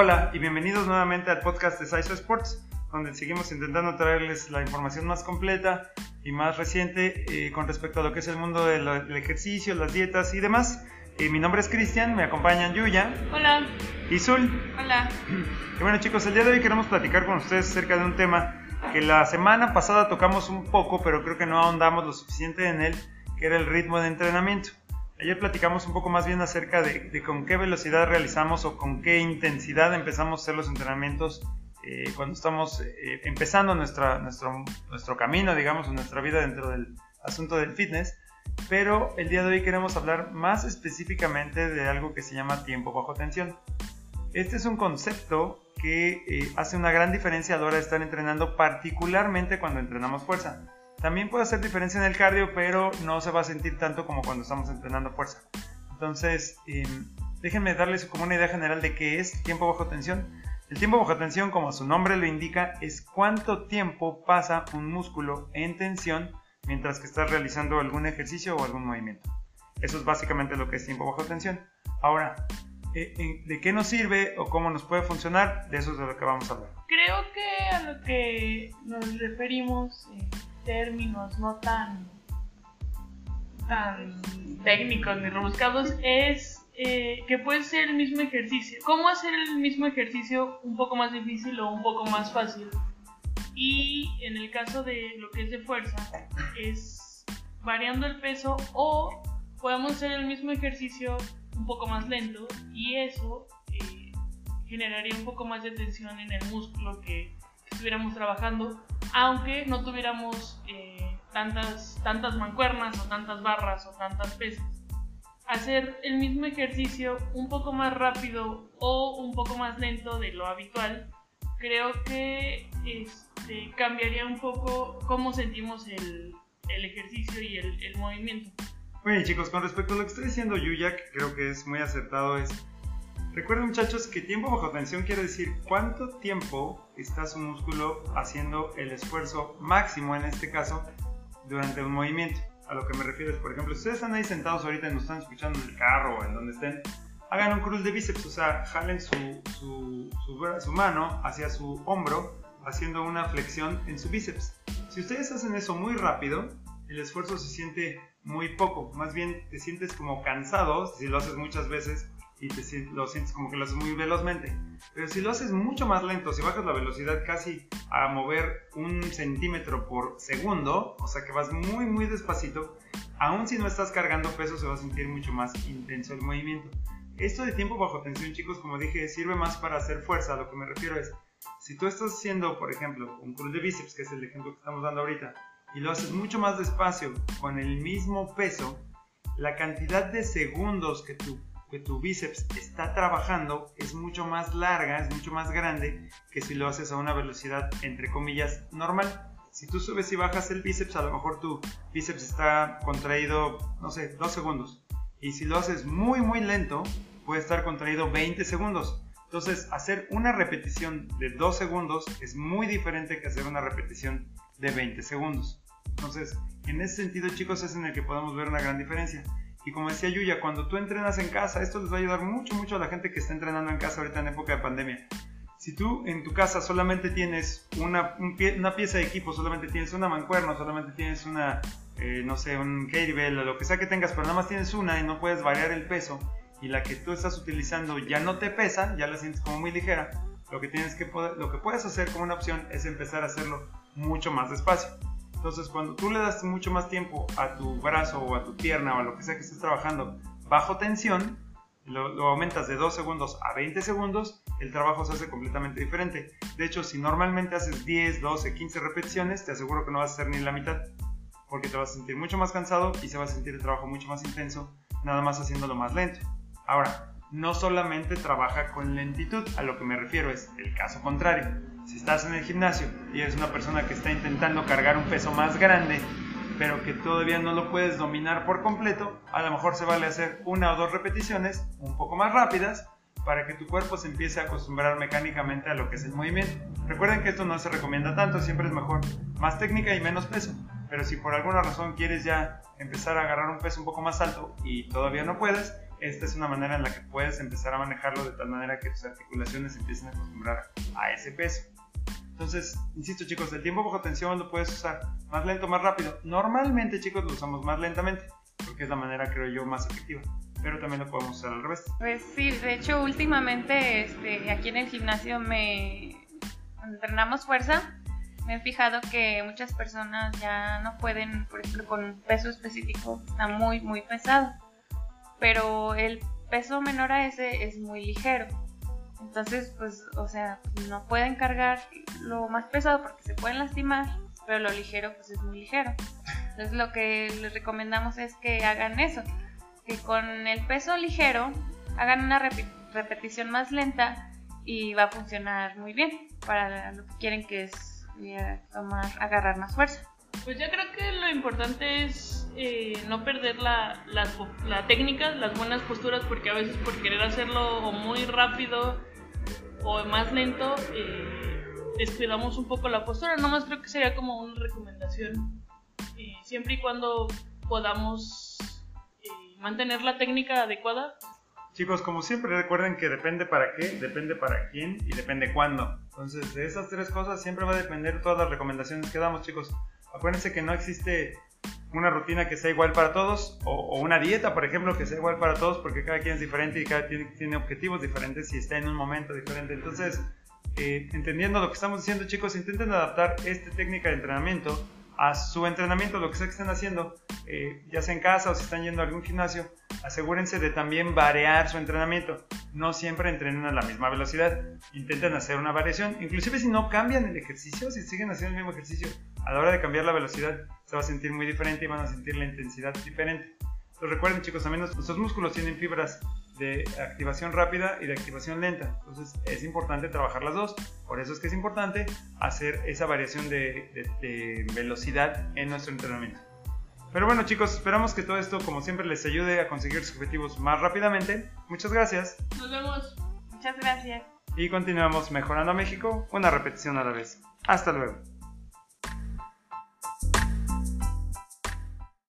Hola y bienvenidos nuevamente al podcast de Saiso Sports, donde seguimos intentando traerles la información más completa y más reciente eh, con respecto a lo que es el mundo del, del ejercicio, las dietas y demás. Eh, mi nombre es Cristian, me acompañan Yuya. Hola. Y Zul. Hola. Y bueno chicos, el día de hoy queremos platicar con ustedes acerca de un tema que la semana pasada tocamos un poco, pero creo que no ahondamos lo suficiente en él, que era el ritmo de entrenamiento. Ayer platicamos un poco más bien acerca de, con qué velocidad realizamos o con qué intensidad empezamos a hacer los entrenamientos eh, cuando estamos eh, empezando nuestro, nuestro camino, digamos, en nuestra vida dentro del asunto del fitness. Pero el día de hoy queremos hablar más específicamente de algo que se llama tiempo bajo tensión. Este es un concepto que eh, hace una gran diferencia a la hora de estar entrenando, particularmente cuando entrenamos fuerza. También puede hacer diferencia en el cardio, pero no se va a sentir tanto como cuando estamos entrenando fuerza. Entonces, em, déjenme darles como una idea general de qué es tiempo bajo tensión. El tiempo bajo tensión, como su nombre lo indica, es cuánto tiempo pasa un músculo en tensión mientras que estás realizando algún ejercicio o algún movimiento. Eso es básicamente lo que es tiempo bajo tensión. Ahora, eh, ¿de qué nos sirve o cómo nos puede funcionar? De eso es de lo que vamos a hablar. Creo que a lo que nos referimos términos no tan, tan técnicos ni rebuscados es eh, que puede ser el mismo ejercicio. ¿Cómo hacer el mismo ejercicio un poco más difícil o un poco más fácil? Y en el caso de lo que es de fuerza, es variando el peso o podemos hacer el mismo ejercicio un poco más lento y eso eh, generaría un poco más de tensión en el músculo que estuviéramos trabajando aunque no tuviéramos eh, tantas, tantas mancuernas o tantas barras o tantas pesas. Hacer el mismo ejercicio un poco más rápido o un poco más lento de lo habitual, creo que este, cambiaría un poco cómo sentimos el, el ejercicio y el, el movimiento. Oye chicos, con respecto a lo que está diciendo Yuya, que creo que es muy acertado, es Recuerden muchachos que tiempo bajo tensión quiere decir cuánto tiempo está su músculo haciendo el esfuerzo máximo en este caso durante un movimiento. A lo que me refiero es, por ejemplo, si ustedes están ahí sentados ahorita y nos están escuchando en el carro o en donde estén, hagan un cruce de bíceps, o sea, jalen su, su, su, mano hacia su hombro haciendo una flexión en su bíceps. Si ustedes hacen eso muy rápido, el esfuerzo se siente muy poco, más bien te sientes como cansado si lo haces muchas veces y te, lo sientes como que lo haces muy velozmente. Pero si lo haces mucho más lento, si bajas la velocidad casi a mover un centímetro por segundo, o sea que vas muy muy despacito, aún si no estás cargando peso se va a sentir mucho más intenso el movimiento. Esto de tiempo bajo tensión, chicos, como dije, sirve más para hacer fuerza. A lo que me refiero es, si tú estás haciendo, por ejemplo, un curl de bíceps, que es el ejemplo que estamos dando ahorita, y lo haces mucho más despacio, con el mismo peso, la cantidad de segundos que tu que tu bíceps está trabajando es mucho más larga, es mucho más grande que si lo haces a una velocidad entre comillas normal. Si tú subes y bajas el bíceps, a lo mejor tu bíceps está contraído, no sé, 2 segundos. Y si lo haces muy muy lento, puede estar contraído 20 segundos. Entonces, hacer una repetición de 2 segundos es muy diferente que hacer una repetición de 20 segundos. Entonces, en ese sentido, chicos, es en el que podemos ver una gran diferencia. Y como decía Yuya, cuando tú entrenas en casa, esto les va a ayudar mucho, mucho a la gente que está entrenando en casa ahorita en época de pandemia. Si tú en tu casa solamente tienes una, una pieza de equipo, solamente tienes una mancuerna, solamente tienes una, eh, no sé, un kettlebell o lo que sea que tengas, pero nada más tienes una y no puedes variar el peso y la que tú estás utilizando ya no te pesa, ya la sientes como muy ligera, lo que, tienes que lo que puedes hacer como una opción es empezar a hacerlo mucho más despacio. Entonces, cuando tú le das mucho más tiempo a tu brazo o a tu pierna o a lo que sea que estés trabajando bajo tensión, lo, aumentas de 2 segundos a 20 segundos, el trabajo se hace completamente diferente. De hecho, si normalmente haces 10, 12, 15 repeticiones, te aseguro que no vas a hacer ni la mitad, porque te vas a sentir mucho más cansado y se va a sentir el trabajo mucho más intenso, nada más haciéndolo más lento. Ahora, no solamente trabaja con lentitud, a lo que me refiero es el caso contrario. Si estás en el gimnasio y eres una persona que está intentando cargar un peso más grande, pero que todavía no lo puedes dominar por completo, a lo mejor se vale hacer una o dos repeticiones un poco más rápidas para que tu cuerpo se empiece a acostumbrar mecánicamente a lo que es el movimiento. Recuerden que esto no se recomienda tanto, siempre es mejor más técnica y menos peso. Pero si por alguna razón quieres ya empezar a agarrar un peso un poco más alto y todavía no puedes, esta es una manera en la que puedes empezar a manejarlo de tal manera que tus articulaciones empiecen a acostumbrar a ese peso. Entonces, insisto chicos, el tiempo bajo tensión lo puedes usar más lento, más rápido. Normalmente chicos lo usamos más lentamente, porque es la manera creo yo más efectiva. Pero también lo podemos usar al revés. Pues sí, de hecho últimamente este, aquí en el gimnasio me entrenamos fuerza. Me he fijado que muchas personas ya no pueden, por ejemplo, con un peso específico, está muy, muy pesado. Pero el peso menor a ese es muy ligero. Entonces, pues, o sea, no pueden cargar lo más pesado porque se pueden lastimar, pero lo ligero, pues es muy ligero. Entonces, lo que les recomendamos es que hagan eso, que con el peso ligero hagan una repetición más lenta y va a funcionar muy bien para lo que quieren que es eh, tomar, agarrar más fuerza. Pues ya creo que lo importante es eh, no perder la, la, técnica, las buenas posturas, porque a veces por querer hacerlo muy rápido o más lento, eh, descuidamos un poco la postura. Nomás creo que sería como una recomendación, siempre y cuando podamos eh, mantener la técnica adecuada. Chicos, como siempre recuerden que depende para qué, depende para quién y depende cuándo. Entonces, de esas tres cosas siempre va a depender todas las recomendaciones que damos, chicos. Acuérdense que no existe una rutina que sea igual para todos o, una dieta, por ejemplo, que sea igual para todos porque cada quien es diferente y cada quien tiene objetivos diferentes y está en un momento diferente. Entonces, eh, entendiendo lo que estamos diciendo, chicos, intenten adaptar esta técnica de entrenamiento a su entrenamiento, lo que sea que estén haciendo, eh, ya sea en casa o si están yendo a algún gimnasio, asegúrense de también variar su entrenamiento. No siempre entrenen a la misma velocidad, intenten hacer una variación, inclusive si no cambian el ejercicio, si siguen haciendo el mismo ejercicio, a la hora de cambiar la velocidad se va a sentir muy diferente y van a sentir la intensidad diferente. Entonces recuerden chicos, también nuestros músculos tienen fibras de activación rápida y de activación lenta. Entonces es importante trabajar las dos. Por eso es que es importante hacer esa variación de, velocidad en nuestro entrenamiento. Pero bueno chicos, esperamos que todo esto como siempre les ayude a conseguir sus objetivos más rápidamente. Muchas gracias. Nos vemos. Muchas gracias. Y continuamos mejorando a México una repetición a la vez. Hasta luego.